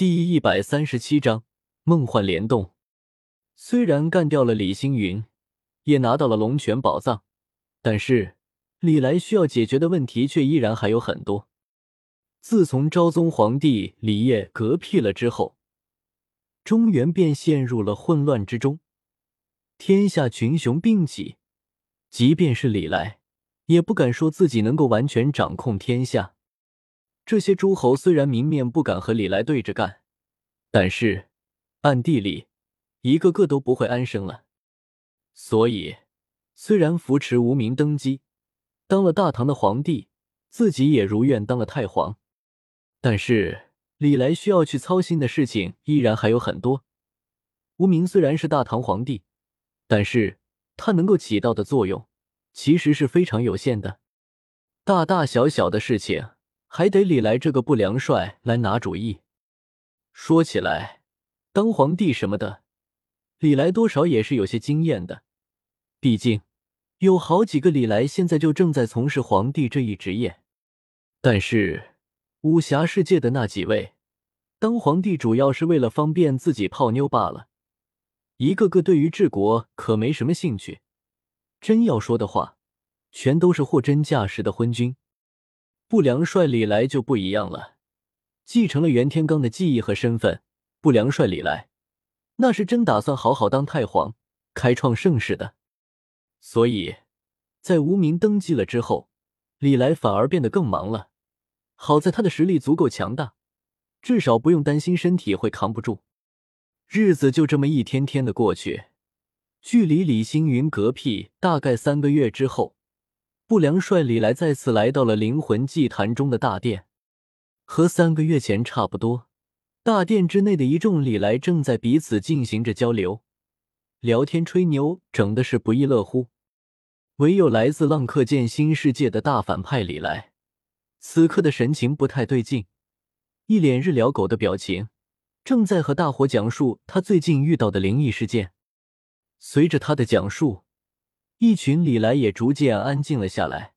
第一百三十七章梦幻联动。虽然干掉了李星云，也拿到了龙泉宝藏，但是李来需要解决的问题却依然还有很多。自从昭宗皇帝李业嗝屁了之后，中原便陷入了混乱之中，天下群雄并起，即便是李来，也不敢说自己能够完全掌控天下。这些诸侯虽然明面不敢和李来对着干，但是暗地里一个个都不会安生了。所以，虽然扶持无名登基，当了大唐的皇帝，自己也如愿当了太皇，但是李来需要去操心的事情依然还有很多。无名虽然是大唐皇帝，但是他能够起到的作用其实是非常有限的，大大小小的事情。还得李来这个不良帅来拿主意。说起来，当皇帝什么的，李来多少也是有些经验的。毕竟有好几个李来现在就正在从事皇帝这一职业。但是武侠世界的那几位，当皇帝主要是为了方便自己泡妞罢了，一个个对于治国可没什么兴趣。真要说的话，全都是货真价实的昏君。不良帅李来就不一样了，继承了袁天罡的记忆和身份。不良帅李来，那是真打算好好当太皇，开创盛世的。所以，在无名登基了之后，李来反而变得更忙了。好在他的实力足够强大，至少不用担心身体会扛不住。日子就这么一天天的过去，距离李星云嗝屁大概三个月之后。不良帅李来再次来到了灵魂祭坛中的大殿，和三个月前差不多。大殿之内的一众李来正在彼此进行着交流、聊天、吹牛，整的是不亦乐乎。唯有来自浪客剑新世界的大反派李来，此刻的神情不太对劲，一脸日了狗的表情，正在和大伙讲述他最近遇到的灵异事件。随着他的讲述。一群李来也逐渐安静了下来，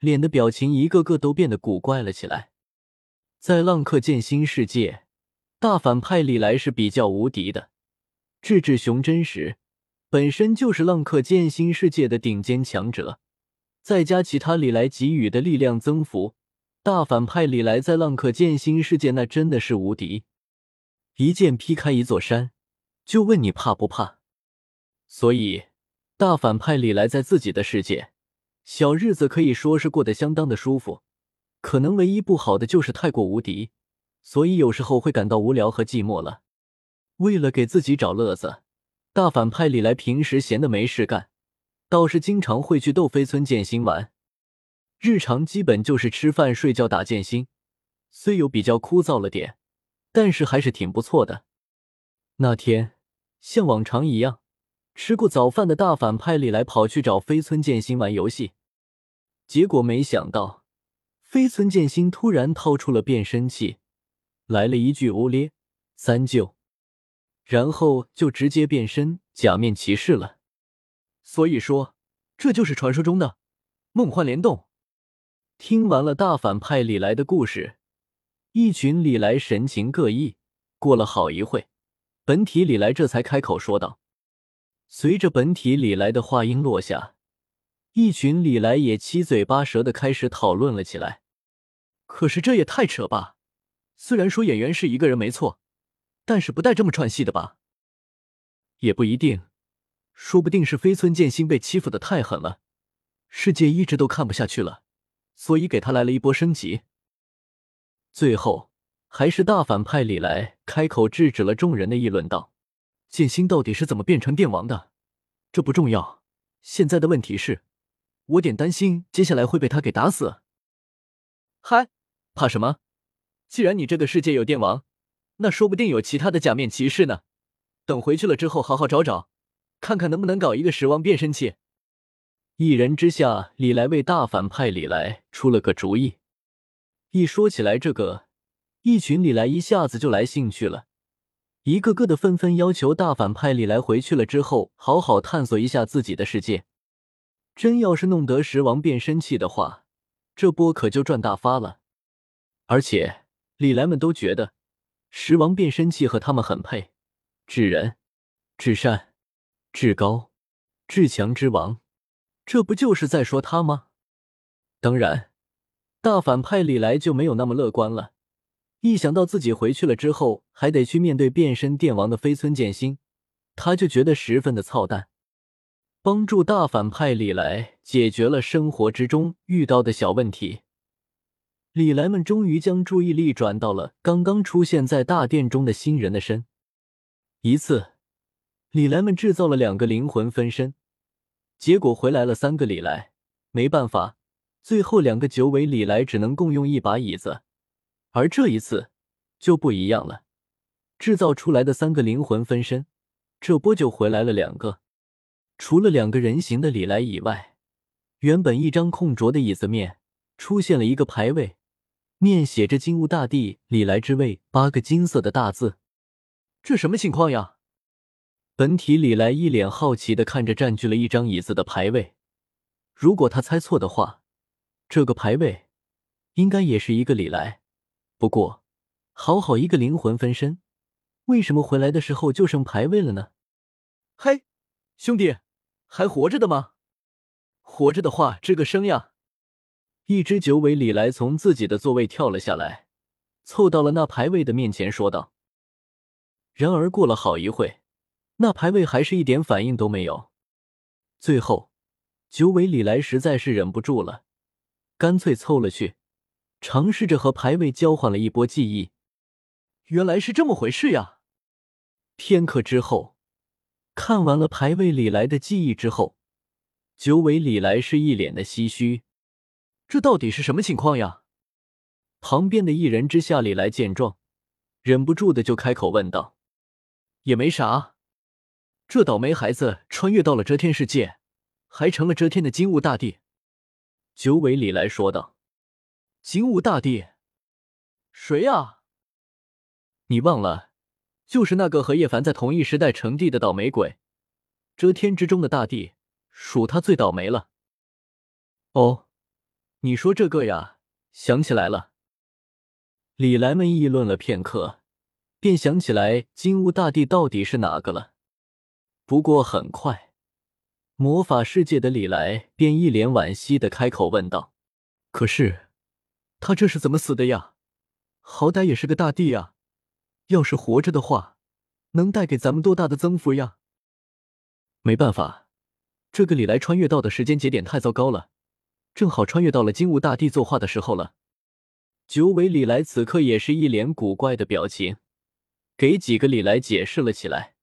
脸的表情一个个都变得古怪了起来。在浪客剑心世界，大反派李来是比较无敌的。智智雄真实本身就是浪客剑心世界的顶尖强者，再加其他李来给予的力量增幅，大反派李来在浪客剑心世界那真的是无敌，一剑劈开一座山，就问你怕不怕？所以。大反派李来在自己的世界，小日子可以说是过得相当的舒服。可能唯一不好的就是太过无敌，所以有时候会感到无聊和寂寞了。为了给自己找乐子，大反派李来平时闲的没事干，倒是经常会去斗飞村剑心玩。日常基本就是吃饭、睡觉、打剑心，虽有比较枯燥了点，但是还是挺不错的。那天像往常一样。吃过早饭的大反派李来跑去找飞村剑心玩游戏，结果没想到飞村剑心突然掏出了变身器，来了一句“欧咧三舅”，然后就直接变身假面骑士了。所以说，这就是传说中的梦幻联动。听完了大反派李来的故事，一群李来神情各异。过了好一会，本体李来这才开口说道。随着本体李来的话音落下，一群李来也七嘴八舌的开始讨论了起来。可是这也太扯吧！虽然说演员是一个人没错，但是不带这么串戏的吧？也不一定，说不定是飞村剑心被欺负的太狠了，世界一直都看不下去了，所以给他来了一波升级。最后，还是大反派李来开口制止了众人的议论道。剑心到底是怎么变成电王的？这不重要，现在的问题是，我点担心接下来会被他给打死。嗨，怕什么？既然你这个世界有电王，那说不定有其他的假面骑士呢。等回去了之后，好好找找，看看能不能搞一个十王变身器。一人之下，李来为大反派李来出了个主意。一说起来这个，一群李来一下子就来兴趣了。一个个的纷纷要求大反派李来回去了之后，好好探索一下自己的世界。真要是弄得十王变身器的话，这波可就赚大发了。而且李来们都觉得，十王变身器和他们很配，至仁、至善、至高、至强之王，这不就是在说他吗？当然，大反派李来就没有那么乐观了。一想到自己回去了之后还得去面对变身电王的飞村剑心，他就觉得十分的操蛋。帮助大反派李来解决了生活之中遇到的小问题，李来们终于将注意力转到了刚刚出现在大殿中的新人的身。一次，李来们制造了两个灵魂分身，结果回来了三个李来。没办法，最后两个九尾李来只能共用一把椅子。而这一次就不一样了，制造出来的三个灵魂分身，这波就回来了两个。除了两个人形的李来以外，原本一张空着的椅子面出现了一个牌位，面写着“金乌大帝李来之位”八个金色的大字。这什么情况呀？本体李来一脸好奇的看着占据了一张椅子的牌位。如果他猜错的话，这个牌位应该也是一个李来。不过，好好一个灵魂分身，为什么回来的时候就剩牌位了呢？嘿，兄弟，还活着的吗？活着的话，吱个声呀！一只九尾李来从自己的座位跳了下来，凑到了那牌位的面前，说道。然而过了好一会，那牌位还是一点反应都没有。最后，九尾李来实在是忍不住了，干脆凑了去。尝试着和牌位交换了一波记忆，原来是这么回事呀！片刻之后，看完了牌位里来的记忆之后，九尾李来是一脸的唏嘘。这到底是什么情况呀？旁边的一人之下李来见状，忍不住的就开口问道：“也没啥，这倒霉孩子穿越到了遮天世界，还成了遮天的金乌大帝。”九尾李来说道。金吾大帝，谁呀？你忘了，就是那个和叶凡在同一时代成帝的倒霉鬼，遮天之中的大帝，属他最倒霉了。哦，你说这个呀？想起来了。李来们议论了片刻，便想起来金乌大帝到底是哪个了。不过很快，魔法世界的李来便一脸惋惜的开口问道：“可是。”他这是怎么死的呀？好歹也是个大帝呀，要是活着的话，能带给咱们多大的增幅呀？没办法，这个李来穿越到的时间节点太糟糕了，正好穿越到了金吾大帝作画的时候了。九尾李来此刻也是一脸古怪的表情，给几个李来解释了起来。